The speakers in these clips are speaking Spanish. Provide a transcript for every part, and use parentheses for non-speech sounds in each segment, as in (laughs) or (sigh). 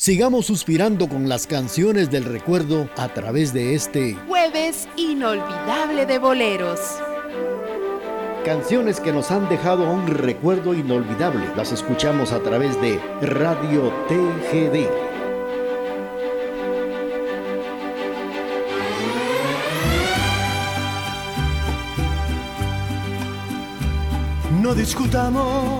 Sigamos suspirando con las canciones del recuerdo a través de este jueves inolvidable de boleros. Canciones que nos han dejado un recuerdo inolvidable. Las escuchamos a través de Radio TGD. No discutamos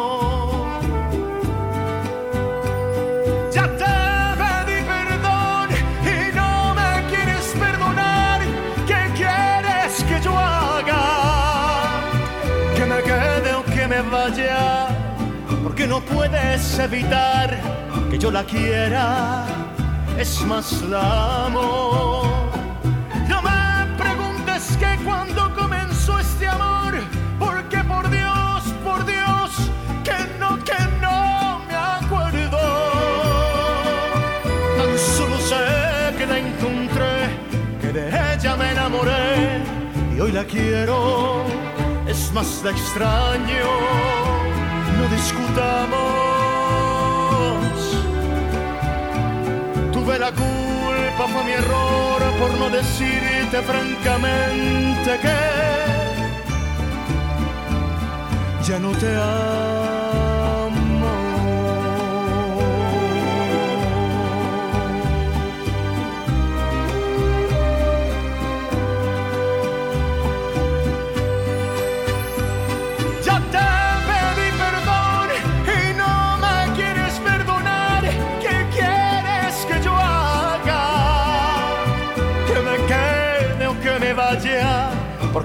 Puedes evitar que yo la quiera, es más la amo. No me preguntes que cuando comenzó este amor, porque por Dios, por Dios, que no, que no me acuerdo. Tan solo sé que la encontré, que de ella me enamoré y hoy la quiero es más la extraño, no discutamos. La culpa, fue mi error por no decirte francamente que ya no te amo.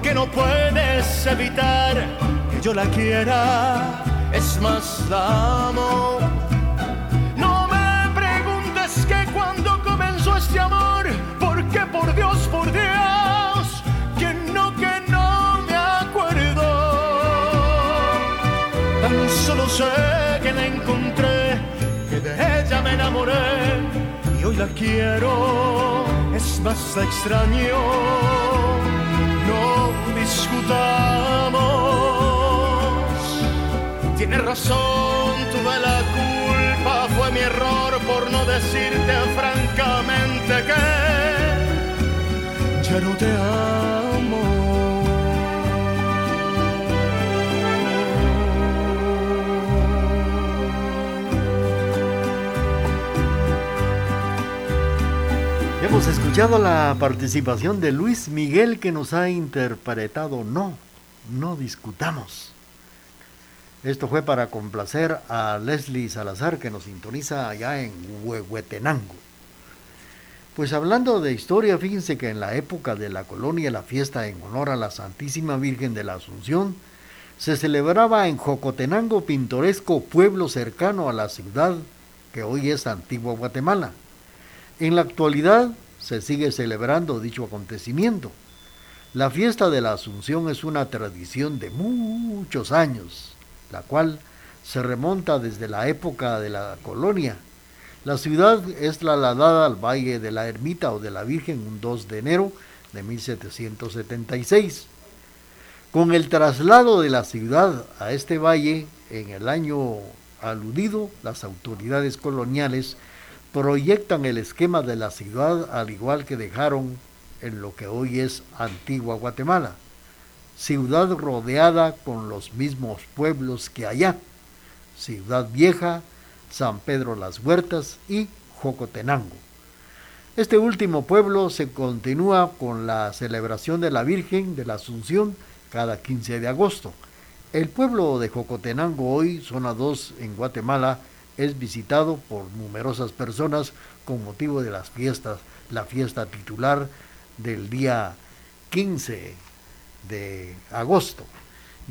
Porque no puedes evitar que yo la quiera, es más la amo. No me preguntes que cuando comenzó este amor, porque por Dios, por Dios, que no, que no me acuerdo. Tan solo sé que la encontré, que de ella me enamoré y hoy la quiero, es más la extraño discutamos. Tienes razón, tuve la culpa, fue mi error por no decirte francamente que ya no te amo. Hemos escuchado la participación de Luis Miguel que nos ha interpretado No, no discutamos. Esto fue para complacer a Leslie Salazar que nos sintoniza allá en Huehuetenango. Pues hablando de historia, fíjense que en la época de la colonia la fiesta en honor a la Santísima Virgen de la Asunción se celebraba en Jocotenango, pintoresco pueblo cercano a la ciudad que hoy es Antigua Guatemala. En la actualidad se sigue celebrando dicho acontecimiento. La fiesta de la Asunción es una tradición de muchos años, la cual se remonta desde la época de la colonia. La ciudad es trasladada al Valle de la Ermita o de la Virgen un 2 de enero de 1776. Con el traslado de la ciudad a este valle en el año aludido, las autoridades coloniales proyectan el esquema de la ciudad al igual que dejaron en lo que hoy es Antigua Guatemala, ciudad rodeada con los mismos pueblos que allá, Ciudad Vieja, San Pedro Las Huertas y Jocotenango. Este último pueblo se continúa con la celebración de la Virgen de la Asunción cada 15 de agosto. El pueblo de Jocotenango hoy, zona 2 en Guatemala, es visitado por numerosas personas con motivo de las fiestas, la fiesta titular del día 15 de agosto.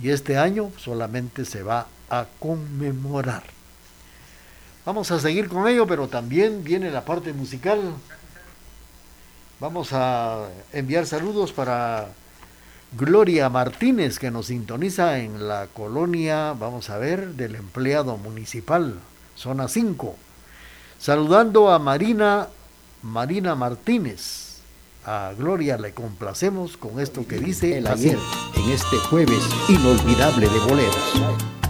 Y este año solamente se va a conmemorar. Vamos a seguir con ello, pero también viene la parte musical. Vamos a enviar saludos para Gloria Martínez, que nos sintoniza en la colonia, vamos a ver, del empleado municipal, zona 5. Saludando a Marina, Marina Martínez. A Gloria le complacemos con esto que dice el ayer, en este jueves inolvidable de boleros.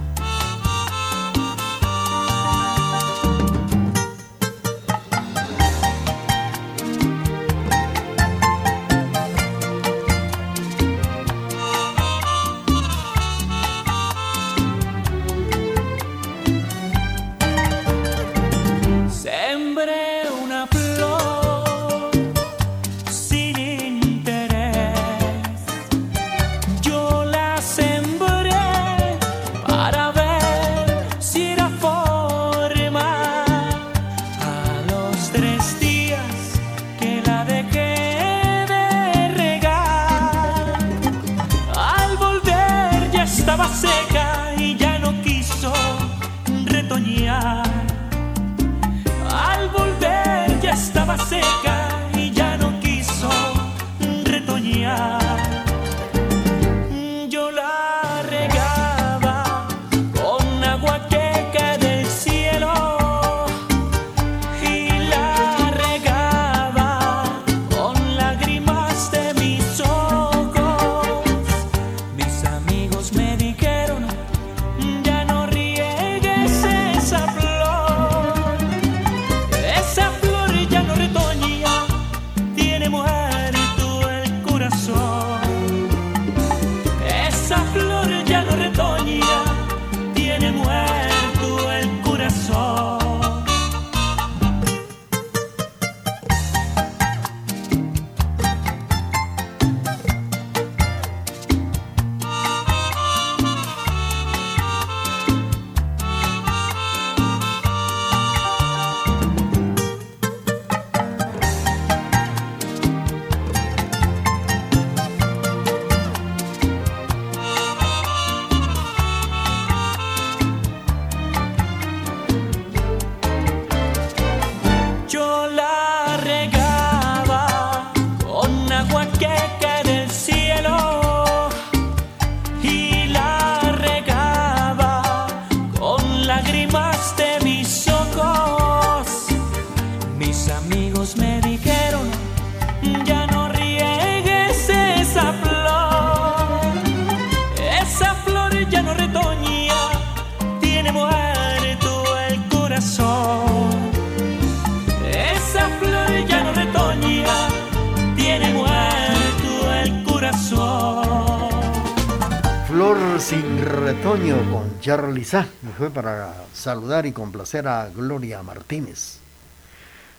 Saludar y complacer a Gloria Martínez.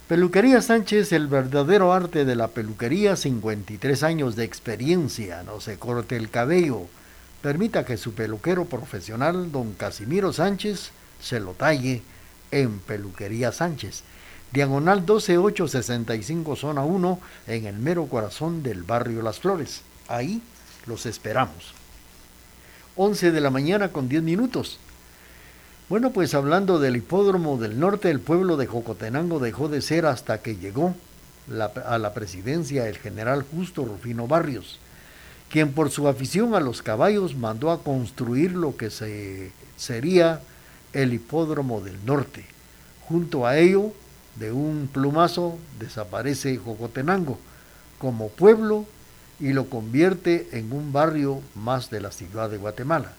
Peluquería Sánchez, el verdadero arte de la peluquería, 53 años de experiencia, no se corte el cabello. Permita que su peluquero profesional, don Casimiro Sánchez, se lo talle en Peluquería Sánchez. Diagonal 12865, zona 1, en el mero corazón del barrio Las Flores. Ahí los esperamos. 11 de la mañana con 10 minutos. Bueno, pues hablando del hipódromo del norte, el pueblo de Jocotenango dejó de ser hasta que llegó a la presidencia el general Justo Rufino Barrios, quien por su afición a los caballos mandó a construir lo que se, sería el hipódromo del norte. Junto a ello, de un plumazo, desaparece Jocotenango como pueblo y lo convierte en un barrio más de la ciudad de Guatemala.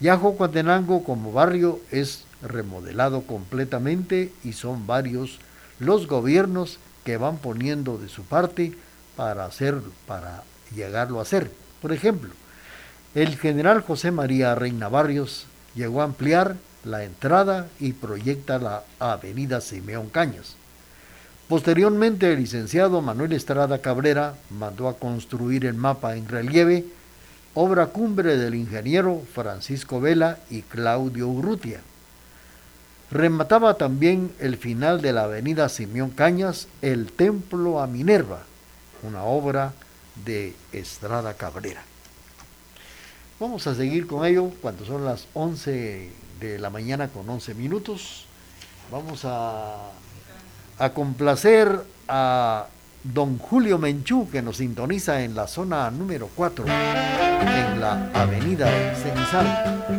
Yajocuatenango como barrio es remodelado completamente y son varios los gobiernos que van poniendo de su parte para hacer para llegarlo a hacer. Por ejemplo, el general José María Reina Barrios llegó a ampliar la entrada y proyecta la avenida Simeón Cañas. Posteriormente, el licenciado Manuel Estrada Cabrera mandó a construir el mapa en relieve obra cumbre del ingeniero Francisco Vela y Claudio Urrutia. Remataba también el final de la avenida Simeón Cañas, el Templo a Minerva, una obra de Estrada Cabrera. Vamos a seguir con ello cuando son las 11 de la mañana con 11 minutos. Vamos a, a complacer a don Julio Menchú, que nos sintoniza en la zona número 4, en la avenida Cenizal.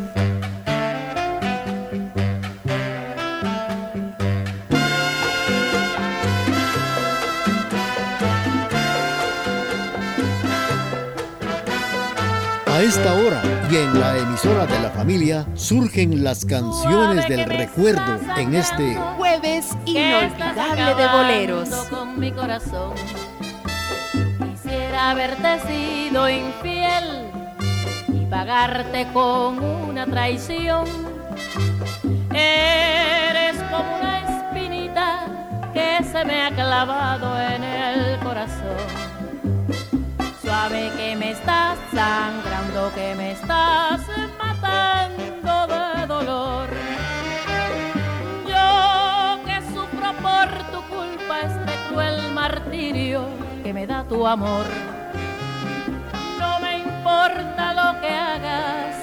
Esta hora y en la emisora de la familia surgen las canciones del recuerdo en este jueves inolvidable de boleros. Con mi corazón quisiera haberte sido infiel y pagarte con una traición. Eres como una espinita que se me ha clavado en el corazón Sabe que me estás sangrando, que me estás matando de dolor. Yo que sufro por tu culpa este cruel martirio que me da tu amor. No me importa lo que hagas,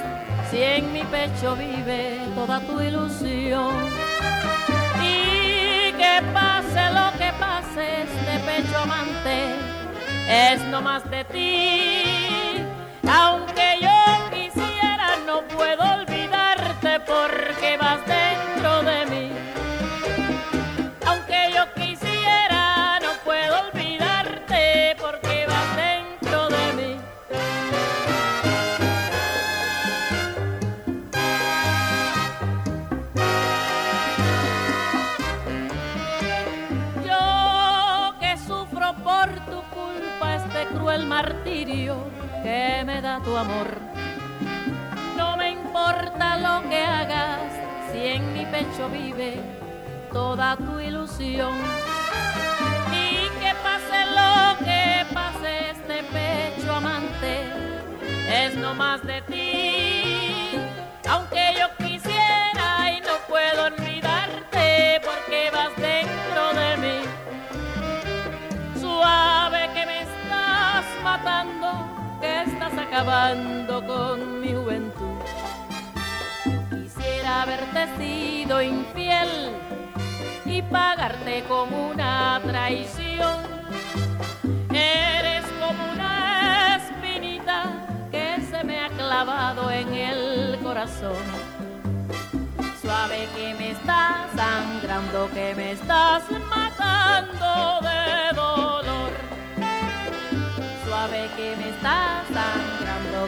si en mi pecho vive toda tu ilusión. Y que pase lo que pase, este pecho amante es no más de ti. Aunque yo quisiera, no puedo olvidarte porque vas dentro amor. No me importa lo que hagas si en mi pecho vive toda tu ilusión. Y que pase lo que pase este pecho amante, es no más de ti. Aunque yo quisiera y no puedo olvidarte porque vas dentro de mí. Suave que me estás acabando con mi juventud. Quisiera haberte sido infiel y pagarte con una traición. Eres como una espinita que se me ha clavado en el corazón. Suave que me estás sangrando, que me estás matando de dolor que me estás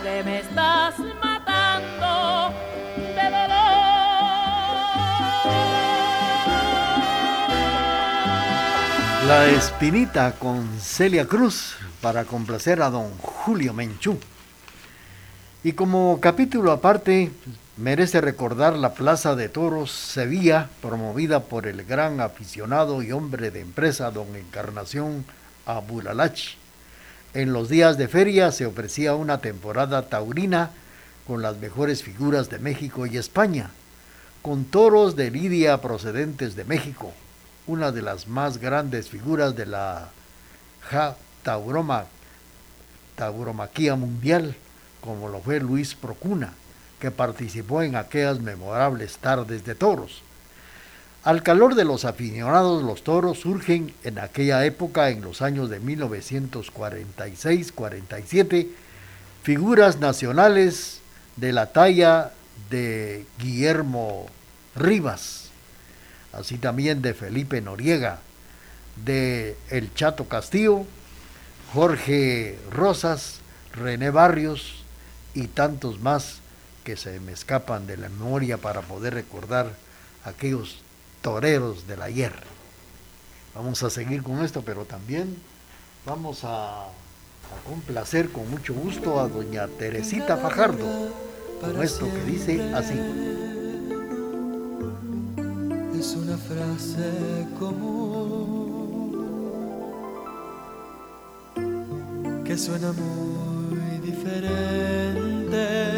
que me estás matando. La Espinita con Celia Cruz para complacer a don Julio Menchú. Y como capítulo aparte, merece recordar la Plaza de Toros Sevilla, promovida por el gran aficionado y hombre de empresa don Encarnación Abulalachi en los días de feria se ofrecía una temporada taurina con las mejores figuras de México y España, con toros de lidia procedentes de México, una de las más grandes figuras de la ja tauroma, tauromaquía mundial, como lo fue Luis Procuna, que participó en aquellas memorables tardes de toros. Al calor de los aficionados, los toros surgen en aquella época, en los años de 1946-47, figuras nacionales de la talla de Guillermo Rivas, así también de Felipe Noriega, de El Chato Castillo, Jorge Rosas, René Barrios y tantos más que se me escapan de la memoria para poder recordar aquellos toreros del ayer. Vamos a seguir con esto, pero también vamos a, a complacer con mucho gusto a doña Teresita Fajardo con esto que dice así. Es una frase común que suena muy diferente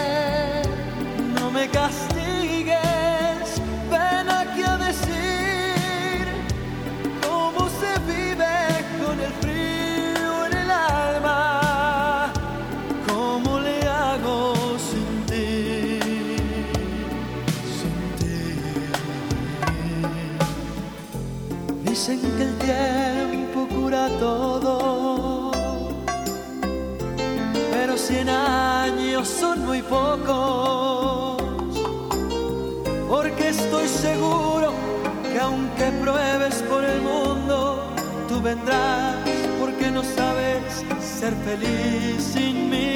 muy pocos, porque estoy seguro que aunque pruebes por el mundo, tú vendrás, porque no sabes ser feliz sin mí.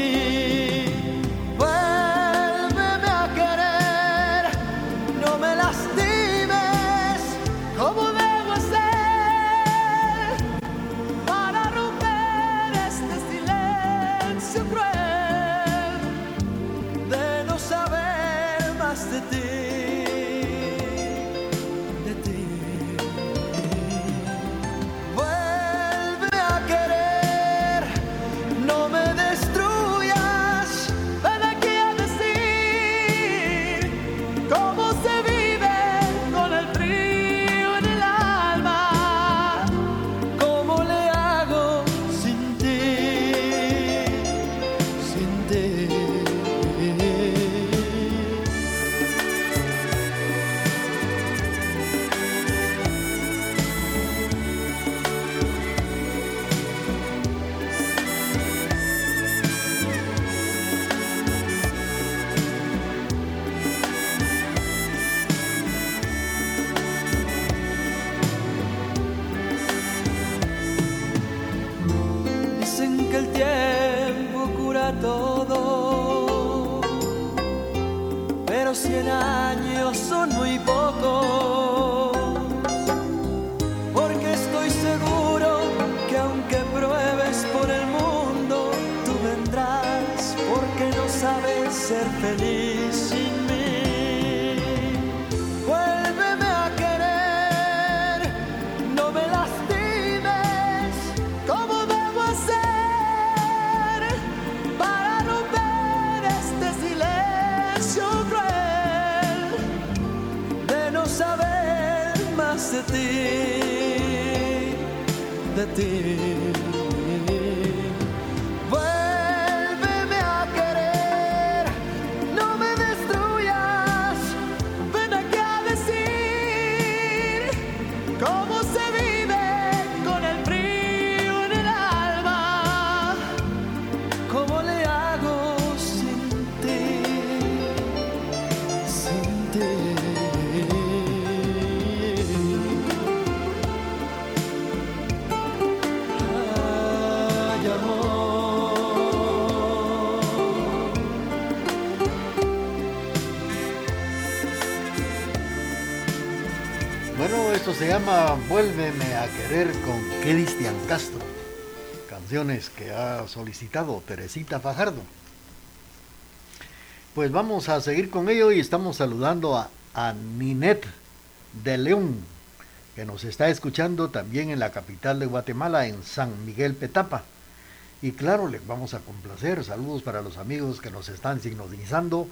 Años son muy de se llama Vuélveme a querer con Cristian Castro. Canciones que ha solicitado Teresita Fajardo. Pues vamos a seguir con ello y estamos saludando a, a Ninet de León, que nos está escuchando también en la capital de Guatemala, en San Miguel Petapa. Y claro, les vamos a complacer. Saludos para los amigos que nos están sintonizando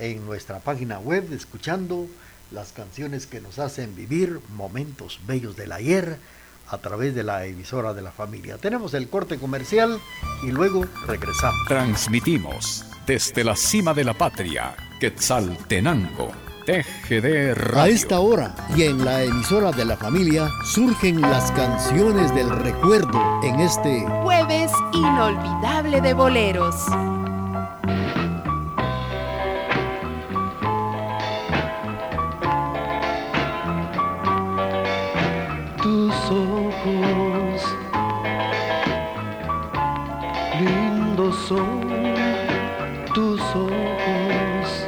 en nuestra página web, escuchando las canciones que nos hacen vivir momentos bellos del ayer a través de la emisora de la familia. Tenemos el corte comercial y luego regresamos. Transmitimos desde la cima de la patria, Quetzaltenango, TGD Radio. A esta hora y en la emisora de la familia surgen las canciones del recuerdo en este Jueves inolvidable de boleros. Ojos. Lindos son tus ojos.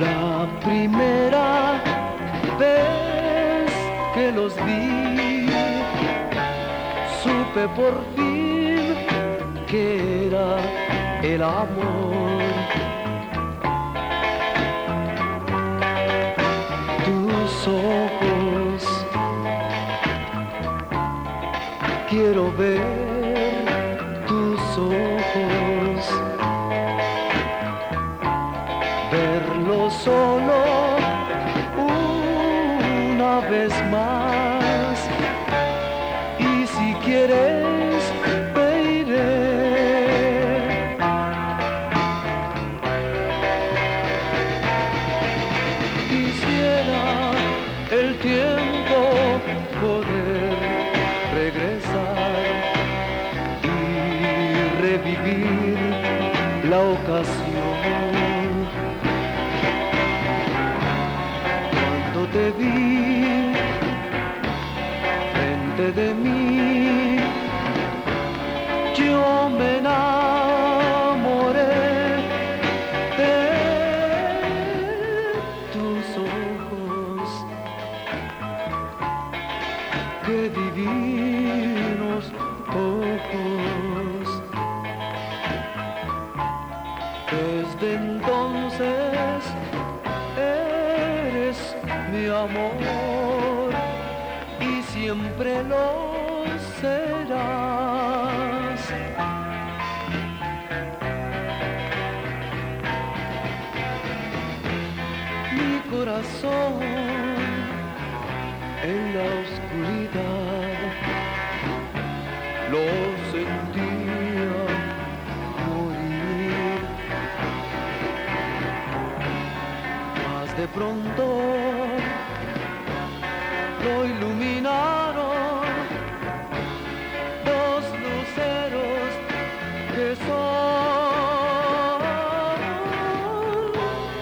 La primera vez que los vi supe por fin que era el amor Quiero ver tus ojos, verlos solo una vez más. Que son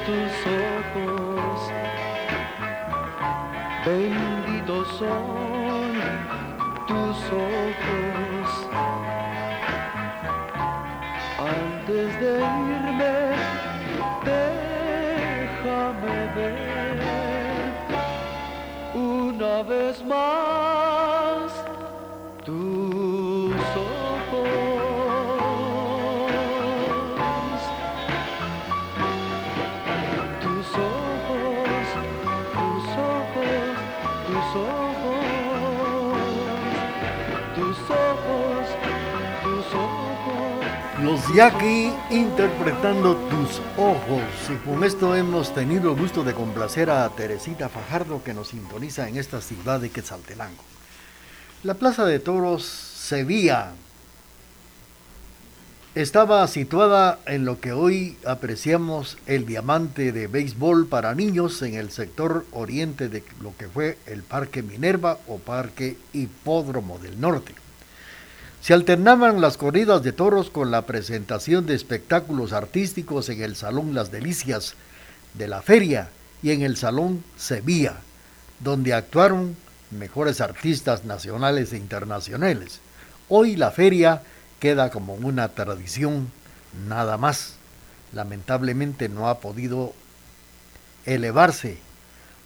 tus ojos. Benditos son tus ojos. Los Yaqui interpretando tus ojos. Y con esto hemos tenido el gusto de complacer a Teresita Fajardo que nos sintoniza en esta ciudad de Quetzaltenango. La Plaza de Toros Sevilla estaba situada en lo que hoy apreciamos el diamante de béisbol para niños en el sector oriente de lo que fue el Parque Minerva o Parque Hipódromo del Norte. Se alternaban las corridas de toros con la presentación de espectáculos artísticos en el Salón Las Delicias de la feria y en el Salón Sevilla, donde actuaron mejores artistas nacionales e internacionales. Hoy la feria queda como una tradición nada más. Lamentablemente no ha podido elevarse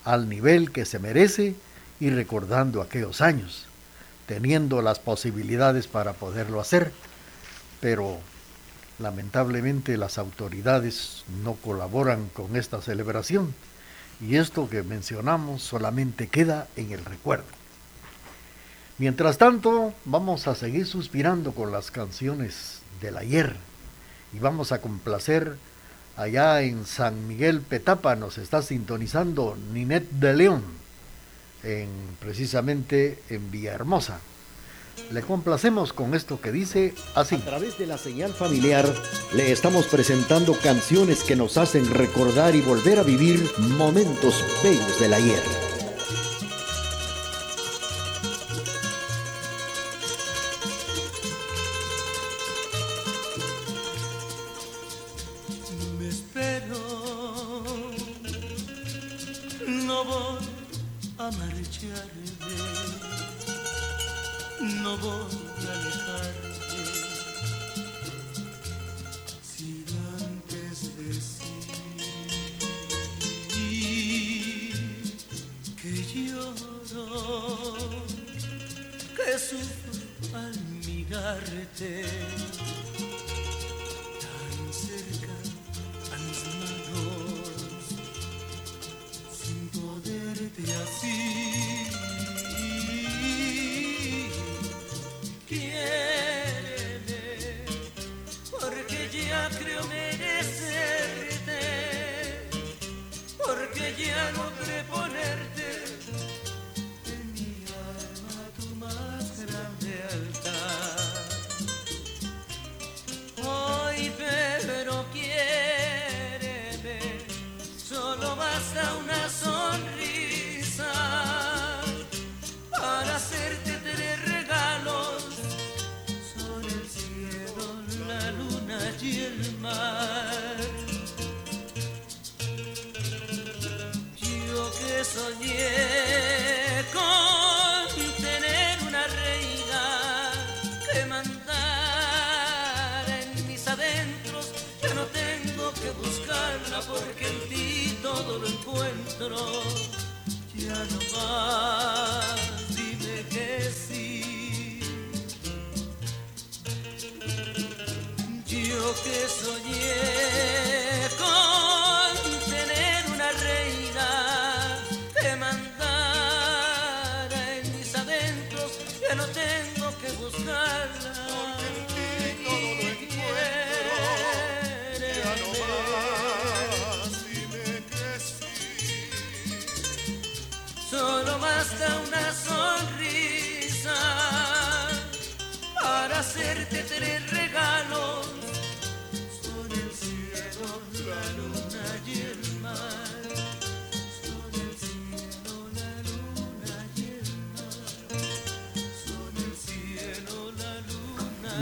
al nivel que se merece y recordando aquellos años teniendo las posibilidades para poderlo hacer, pero lamentablemente las autoridades no colaboran con esta celebración y esto que mencionamos solamente queda en el recuerdo. Mientras tanto, vamos a seguir suspirando con las canciones del ayer y vamos a complacer allá en San Miguel Petapa, nos está sintonizando Ninette de León en, precisamente en Villahermosa. Le complacemos con esto que dice así. A través de la señal familiar le estamos presentando canciones que nos hacen recordar y volver a vivir momentos bellos del ayer.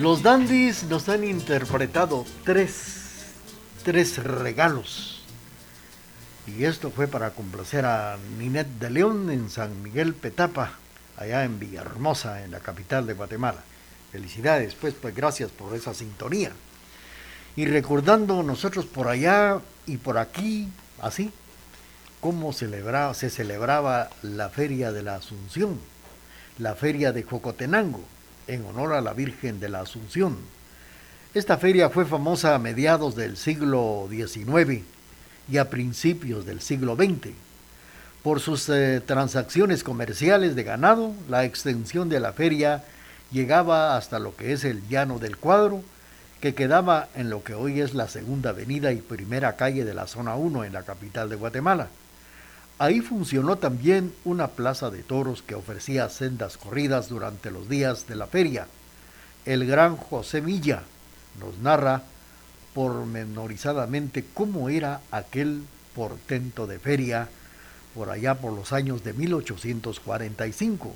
Los dandies nos han interpretado tres, tres regalos. Y esto fue para complacer a Ninet de León en San Miguel Petapa, allá en Villahermosa, en la capital de Guatemala. Felicidades, pues, pues gracias por esa sintonía. Y recordando nosotros por allá y por aquí, así, cómo celebraba, se celebraba la Feria de la Asunción, la Feria de Jocotenango en honor a la Virgen de la Asunción. Esta feria fue famosa a mediados del siglo XIX y a principios del siglo XX. Por sus eh, transacciones comerciales de ganado, la extensión de la feria llegaba hasta lo que es el llano del cuadro, que quedaba en lo que hoy es la segunda avenida y primera calle de la zona 1 en la capital de Guatemala. Ahí funcionó también una plaza de toros que ofrecía sendas corridas durante los días de la feria. El gran José Villa nos narra pormenorizadamente cómo era aquel portento de feria por allá por los años de 1845.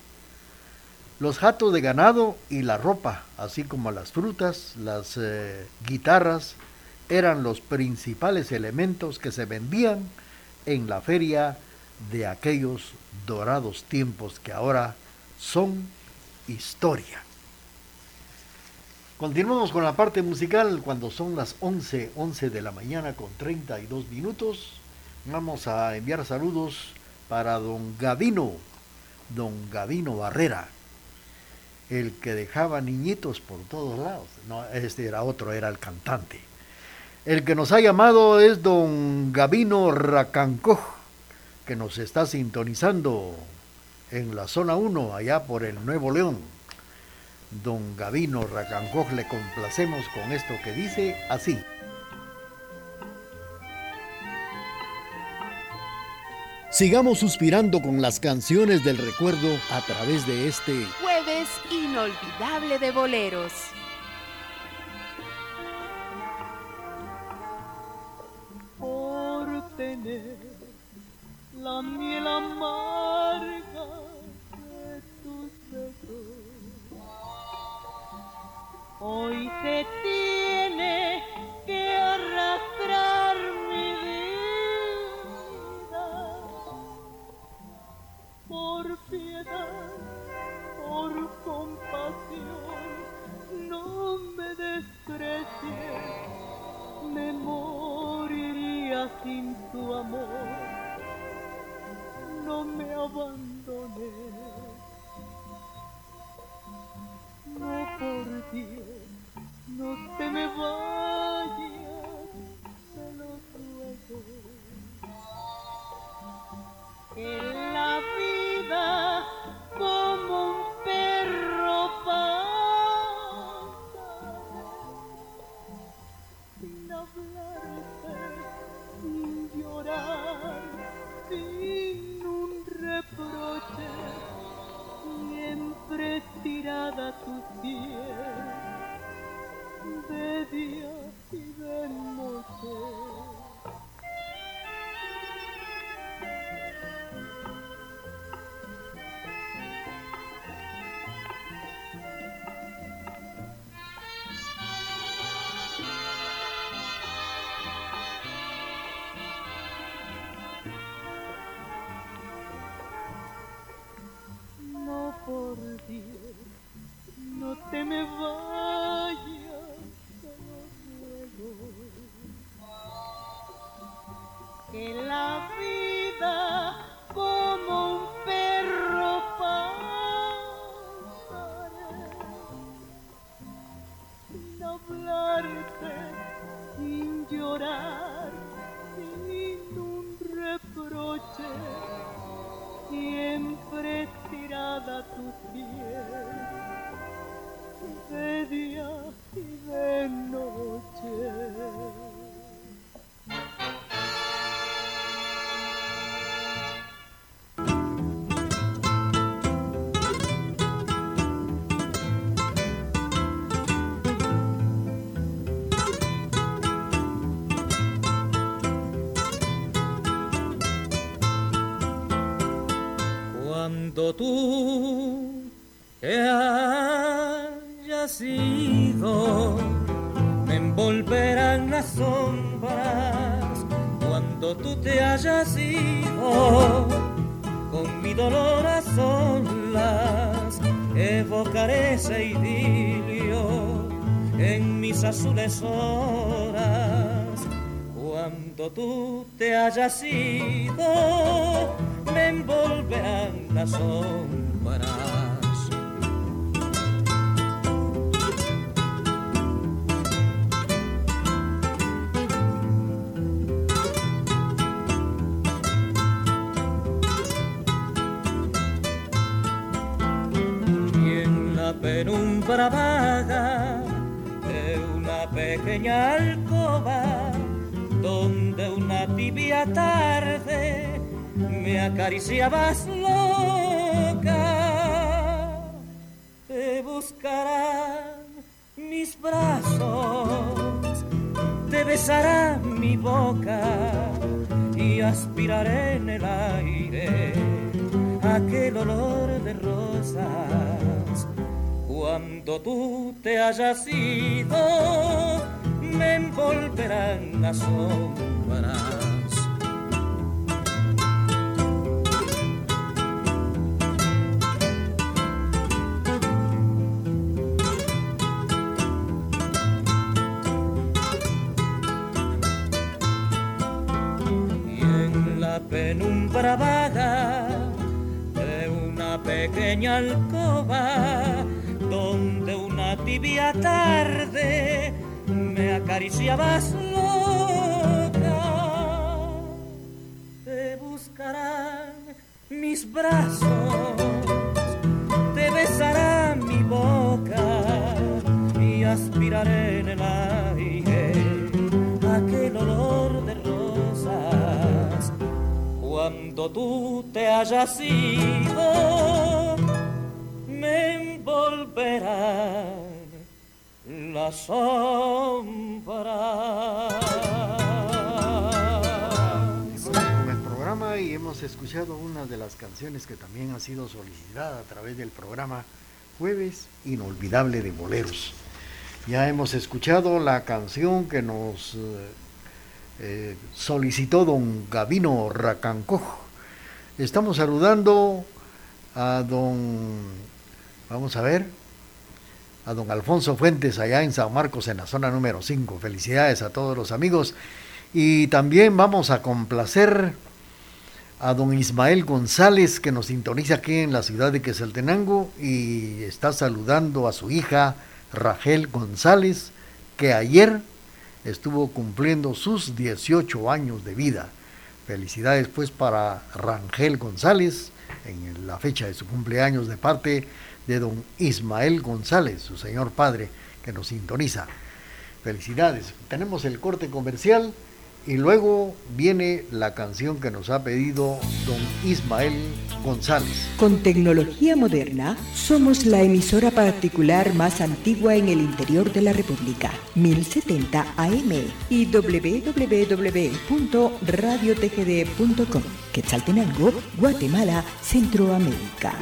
Los jatos de ganado y la ropa, así como las frutas, las eh, guitarras, eran los principales elementos que se vendían en la feria de aquellos dorados tiempos que ahora son historia. Continuamos con la parte musical cuando son las 11, 11 de la mañana con 32 minutos. Vamos a enviar saludos para don Gavino, don Gavino Barrera, el que dejaba niñitos por todos lados. No, este era otro, era el cantante. El que nos ha llamado es don Gavino Racancoj que nos está sintonizando en la zona 1, allá por el Nuevo León. Don Gavino Racancoj, le complacemos con esto que dice así. Sigamos suspirando con las canciones del recuerdo a través de este jueves inolvidable de boleros. Por tener la miel amarga de tus besos. Hoy se tiene que arrastrar mi vida. Por piedad, por compasión, no me desprecies, me moriría sin tu amor no me abandoné. No por Dios, no te me vayas, te lo ruego. En la vida como un perro pasa, sin hablarte, sin llorar, sin siempre tirada tu piel de día y de noche. Te hayas ido, con mi dolor a solas, evocaré ese idilio en mis azules horas. Cuando tú te hayas ido, me envolverán las sombras. Pequeña alcoba, donde una tibia tarde me acariciabas loca, te buscarán mis brazos, te besará mi boca y aspiraré en el aire aquel olor de rosas. Cuando tú te hayas ido, me envolverán las sombras. Penumbra vaga de una pequeña alcoba donde una tibia tarde me acariciabas loca. Te buscarán mis brazos, te besará mi boca y aspiraré en el aire aquel olor de rosas cuando tú te hayas ido, me envolverán la sombra. Con el programa y hemos escuchado una de las canciones que también ha sido solicitada a través del programa Jueves Inolvidable de Boleros. Ya hemos escuchado la canción que nos eh, eh, solicitó don Gavino Racancojo. Estamos saludando a don, vamos a ver, a don Alfonso Fuentes allá en San Marcos en la zona número 5. Felicidades a todos los amigos. Y también vamos a complacer a don Ismael González que nos sintoniza aquí en la ciudad de Quesaltenango y está saludando a su hija Rachel González que ayer estuvo cumpliendo sus 18 años de vida. Felicidades pues para Rangel González en la fecha de su cumpleaños de parte de don Ismael González, su señor padre, que nos sintoniza. Felicidades. Tenemos el corte comercial y luego viene la canción que nos ha pedido don Ismael González. Con tecnología moderna, somos la emisora particular más antigua en el interior de la República, 1070 AM y www.radiotgd.com, Quetzaltenango, Guatemala, Centroamérica.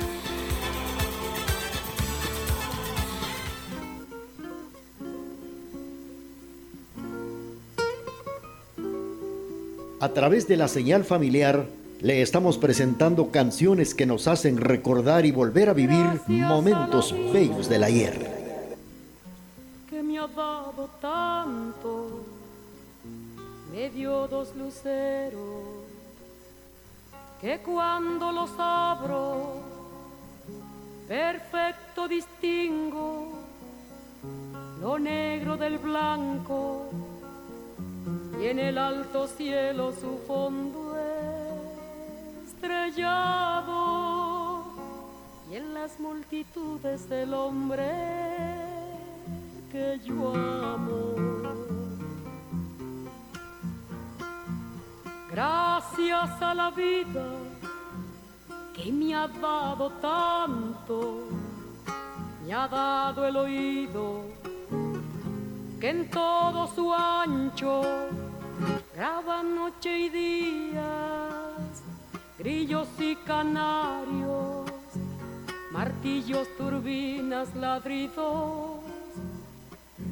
A través de la señal familiar, le estamos presentando canciones que nos hacen recordar y volver a vivir momentos bellos del ayer. Que me ha dado tanto, me dio dos luceros, que cuando los abro, perfecto distingo lo negro del blanco y en el alto cielo su fondo estrellado y en las multitudes del hombre que yo amo. Gracias a la vida que me ha dado tanto, me ha dado el oído que en todo su ancho graba noche y días, grillos y canarios, martillos, turbinas, ladridos,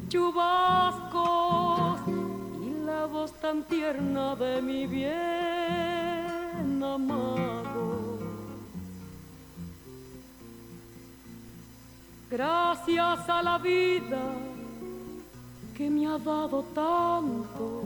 chubascos y la voz tan tierna de mi bien amado. Gracias a la vida que me ha dado tanto,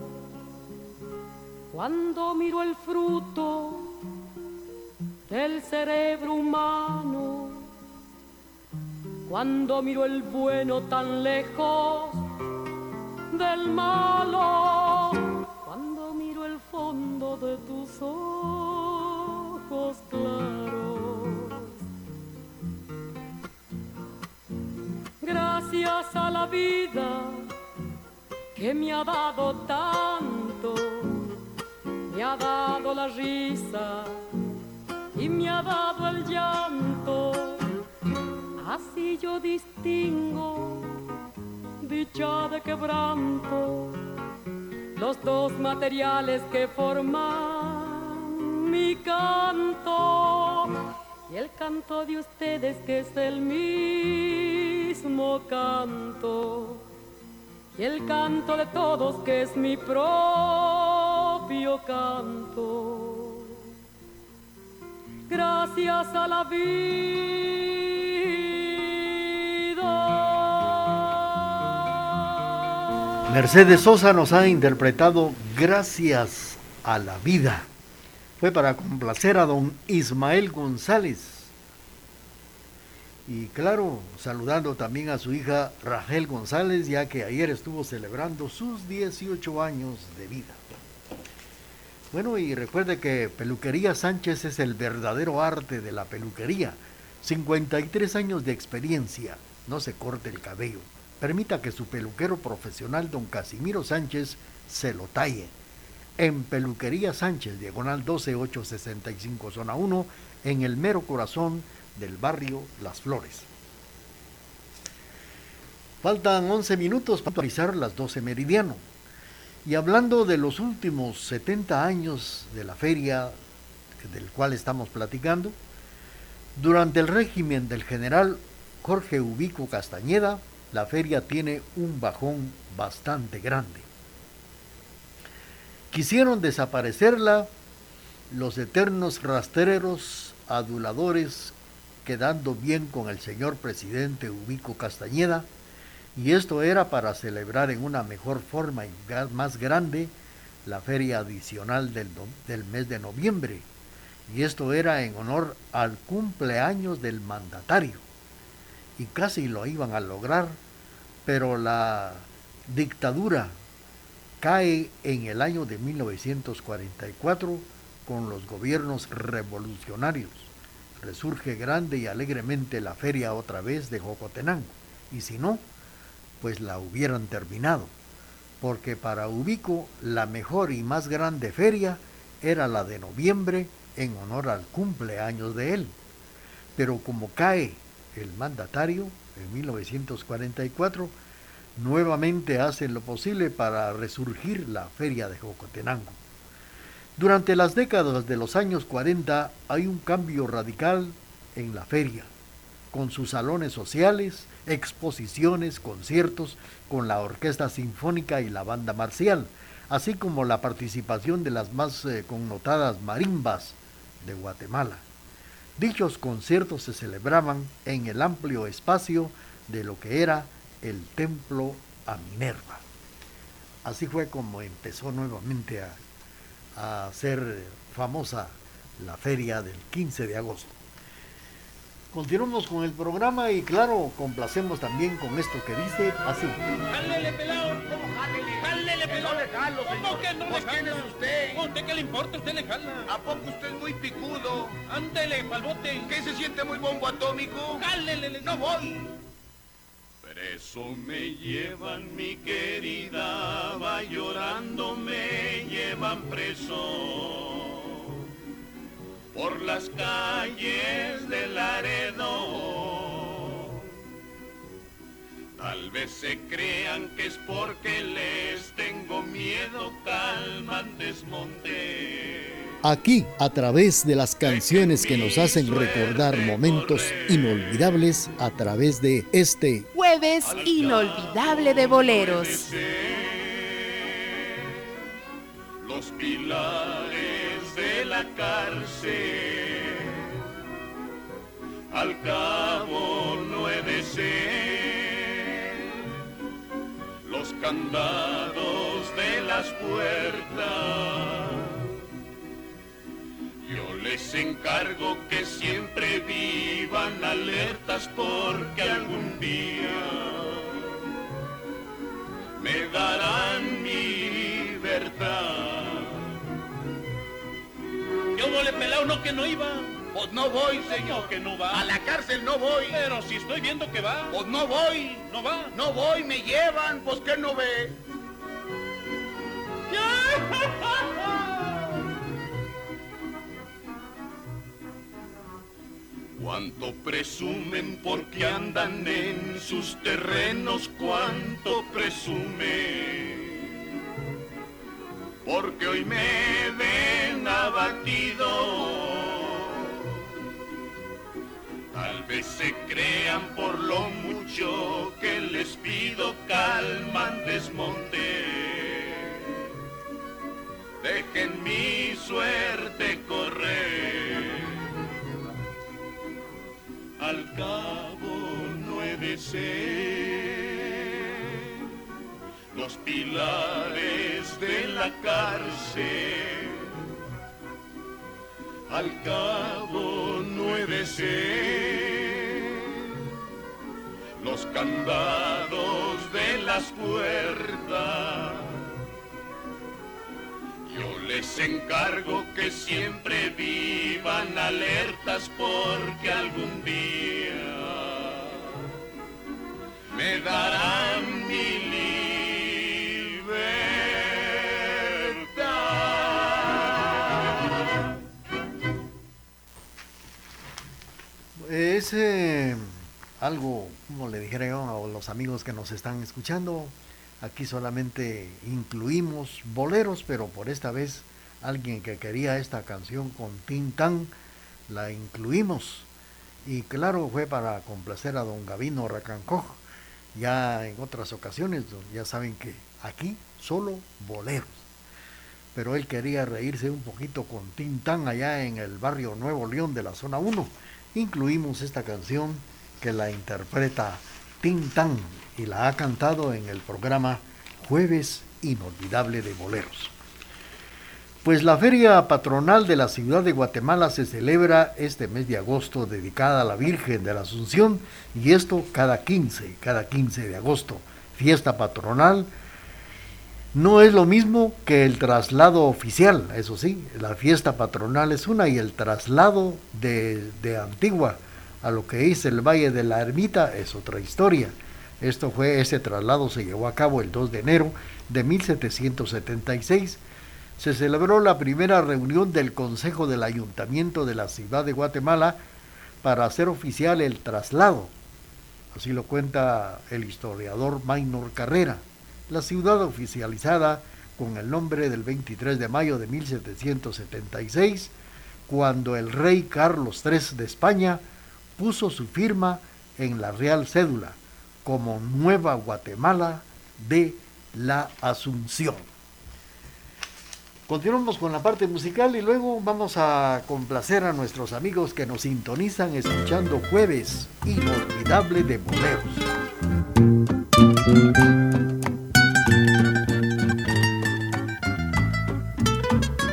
cuando miro el fruto del cerebro humano, cuando miro el bueno tan lejos del malo, cuando miro el fondo de tus ojos claros. Gracias a la vida que me ha dado tanto me ha dado la risa y me ha dado el llanto. Así yo distingo dicha de quebranto, los dos materiales que forman mi canto y el canto de ustedes que es el mismo canto y el canto de todos que es mi canto. Gracias a la vida. Mercedes Sosa nos ha interpretado Gracias a la vida. Fue para complacer a don Ismael González. Y claro, saludando también a su hija Rachel González, ya que ayer estuvo celebrando sus 18 años de vida. Bueno, y recuerde que Peluquería Sánchez es el verdadero arte de la peluquería. 53 años de experiencia, no se corte el cabello. Permita que su peluquero profesional, don Casimiro Sánchez, se lo talle. En Peluquería Sánchez, diagonal 12865, zona 1, en el mero corazón del barrio Las Flores. Faltan 11 minutos para actualizar las 12 meridiano. Y hablando de los últimos 70 años de la feria del cual estamos platicando, durante el régimen del general Jorge Ubico Castañeda, la feria tiene un bajón bastante grande. Quisieron desaparecerla los eternos rastreros aduladores quedando bien con el señor presidente Ubico Castañeda, y esto era para celebrar en una mejor forma y más grande la feria adicional del, del mes de noviembre, y esto era en honor al cumpleaños del mandatario. Y casi lo iban a lograr, pero la dictadura cae en el año de 1944 con los gobiernos revolucionarios. Resurge grande y alegremente la feria otra vez de Jocotenango. Y si no, pues la hubieran terminado. Porque para Ubico la mejor y más grande feria era la de noviembre en honor al cumpleaños de él. Pero como cae el mandatario en 1944, nuevamente hacen lo posible para resurgir la feria de Jocotenango. Durante las décadas de los años 40 hay un cambio radical en la feria, con sus salones sociales, exposiciones, conciertos con la orquesta sinfónica y la banda marcial, así como la participación de las más eh, connotadas marimbas de Guatemala. Dichos conciertos se celebraban en el amplio espacio de lo que era el templo a Minerva. Así fue como empezó nuevamente a, a ser famosa la feria del 15 de agosto. Continuamos con el programa y claro, complacemos también con esto que dice así. ¡Jálele, pelado! ¿Cómo jálele? ¡Jálele, pelado! No le jalo, ¿Cómo que no le ¿Quién es usted? ¿A usted qué le importa? Usted le jala. ¿A poco usted es muy picudo? Ándele, pa'l bote. ¿Qué se siente muy bombo atómico? ¡Jálele! ¡No voy! Preso me llevan, mi querida, va llorando, me llevan preso por las calles del Laredo. Tal vez se crean que es porque les tengo miedo, calman desmonte. Aquí, a través de las canciones que nos hacen recordar momentos inolvidables, a través de este Jueves inolvidable de boleros. Los pilares cárcel, al cabo nueve c los candados de las puertas. Yo les encargo que siempre vivan alertas porque algún día me darán mi Yo no le pelado, no que no iba. Pues no voy, señor. ¿Cómo que no va? A la cárcel no voy. Pero si estoy viendo que va. Pues no voy. ¿No va? No voy, me llevan. Pues que no ve. (laughs) Cuánto presumen porque andan en sus terrenos, cuánto presumen. Porque hoy me ven abatido. Tal vez se crean por lo mucho que les pido calman desmonte. Dejen mi suerte correr al cabo nueve c los pilares de la cárcel. Al cabo nueve los candados de las puertas. Yo les encargo que siempre vivan alertas porque algún día me darán Eh, algo, como le dijera yo a los amigos que nos están escuchando, aquí solamente incluimos boleros, pero por esta vez alguien que quería esta canción con Tintán, la incluimos. Y claro, fue para complacer a don Gavino Racancoj. Ya en otras ocasiones, ya saben que aquí solo boleros. Pero él quería reírse un poquito con Tintán allá en el barrio Nuevo León de la zona 1. Incluimos esta canción que la interpreta Tintán y la ha cantado en el programa Jueves Inolvidable de Boleros. Pues la feria patronal de la ciudad de Guatemala se celebra este mes de agosto dedicada a la Virgen de la Asunción y esto cada 15, cada 15 de agosto. Fiesta patronal no es lo mismo que el traslado oficial, eso sí, la fiesta patronal es una y el traslado de, de Antigua a lo que es el Valle de la Ermita es otra historia. Esto fue, ese traslado se llevó a cabo el 2 de enero de 1776 se celebró la primera reunión del Consejo del Ayuntamiento de la Ciudad de Guatemala para hacer oficial el traslado. Así lo cuenta el historiador Maynor Carrera. La ciudad oficializada con el nombre del 23 de mayo de 1776, cuando el rey Carlos III de España puso su firma en la Real Cédula como Nueva Guatemala de la Asunción. Continuamos con la parte musical y luego vamos a complacer a nuestros amigos que nos sintonizan escuchando Jueves Inolvidable de Boleros.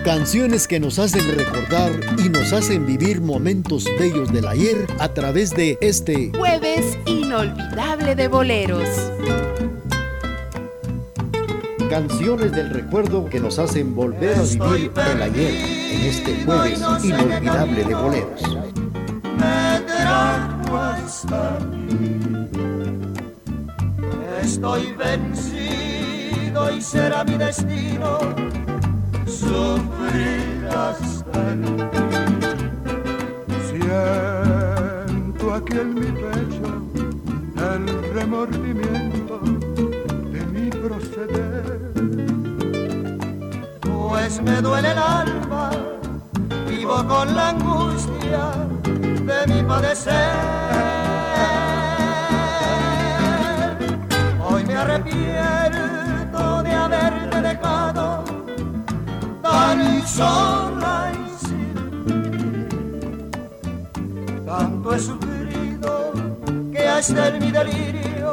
Canciones que nos hacen recordar y nos hacen vivir momentos bellos del ayer a través de este Jueves Inolvidable de Boleros. Canciones del recuerdo que nos hacen volver a vivir el ayer en este jueves inolvidable de boleros. Estoy vencido y será mi destino sufrir hasta el fin. Siento aquí en mi pecho el remordimiento de mi proceder. Pues me duele el alma, vivo con la angustia de mi padecer. Hoy me arrepiento Tanto he sufrido que hasta en mi delirio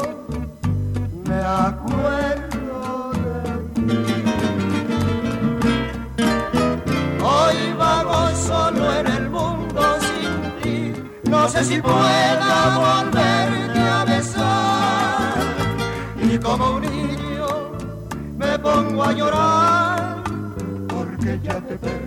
me acuerdo de ti. Hoy vago solo en el mundo sin ti, no sé si pueda volverte a besar. Y como un niño me pongo a llorar porque ya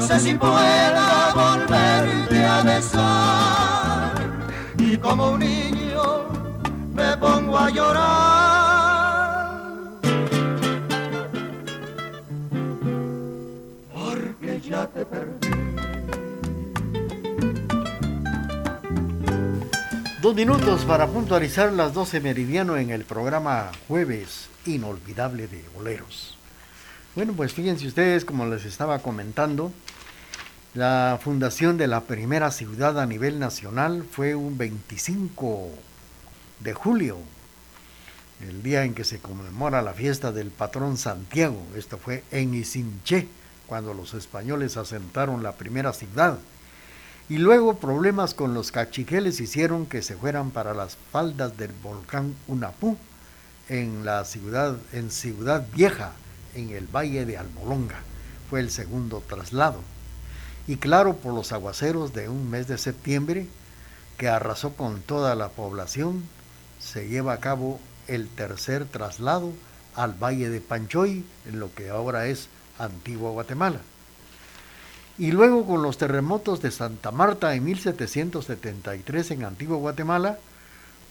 no sé si pueda volverte a besar. Y como un niño me pongo a llorar. Porque ya te perdí. Dos minutos para puntualizar las 12 meridiano en el programa Jueves Inolvidable de Boleros. Bueno, pues fíjense ustedes, como les estaba comentando, la fundación de la primera ciudad a nivel nacional fue un 25 de julio, el día en que se conmemora la fiesta del patrón Santiago. Esto fue en Isinché, cuando los españoles asentaron la primera ciudad. Y luego problemas con los cachiqueles hicieron que se fueran para las faldas del volcán Unapú, en la ciudad, en Ciudad Vieja, en el valle de Almolonga. Fue el segundo traslado. Y claro, por los aguaceros de un mes de septiembre, que arrasó con toda la población, se lleva a cabo el tercer traslado al Valle de Panchoy, en lo que ahora es Antigua Guatemala. Y luego con los terremotos de Santa Marta en 1773 en Antigua Guatemala,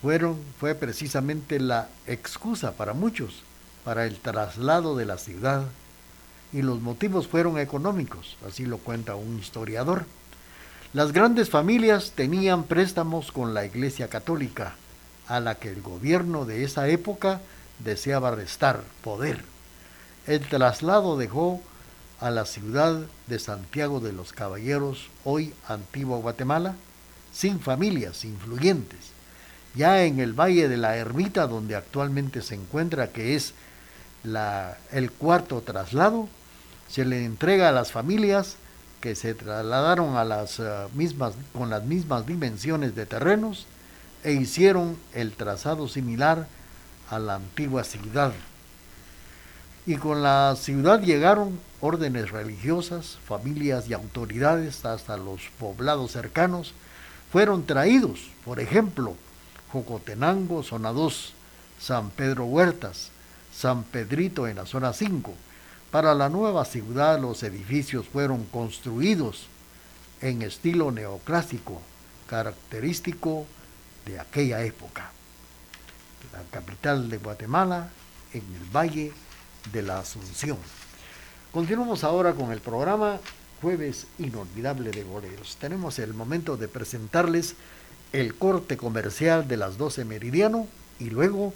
fueron, fue precisamente la excusa para muchos para el traslado de la ciudad. Y los motivos fueron económicos, así lo cuenta un historiador. Las grandes familias tenían préstamos con la Iglesia Católica, a la que el gobierno de esa época deseaba restar poder. El traslado dejó a la ciudad de Santiago de los Caballeros, hoy Antigua Guatemala, sin familias influyentes. Ya en el Valle de la Ermita, donde actualmente se encuentra, que es la, el cuarto traslado, se le entrega a las familias que se trasladaron a las uh, mismas, con las mismas dimensiones de terrenos e hicieron el trazado similar a la antigua ciudad. Y con la ciudad llegaron órdenes religiosas, familias y autoridades hasta los poblados cercanos, fueron traídos, por ejemplo, Jocotenango, zona 2, San Pedro Huertas, San Pedrito en la zona 5. Para la nueva ciudad los edificios fueron construidos en estilo neoclásico, característico de aquella época. La capital de Guatemala en el Valle de la Asunción. Continuamos ahora con el programa Jueves Inolvidable de Boleros. Tenemos el momento de presentarles el corte comercial de las 12 meridiano y luego...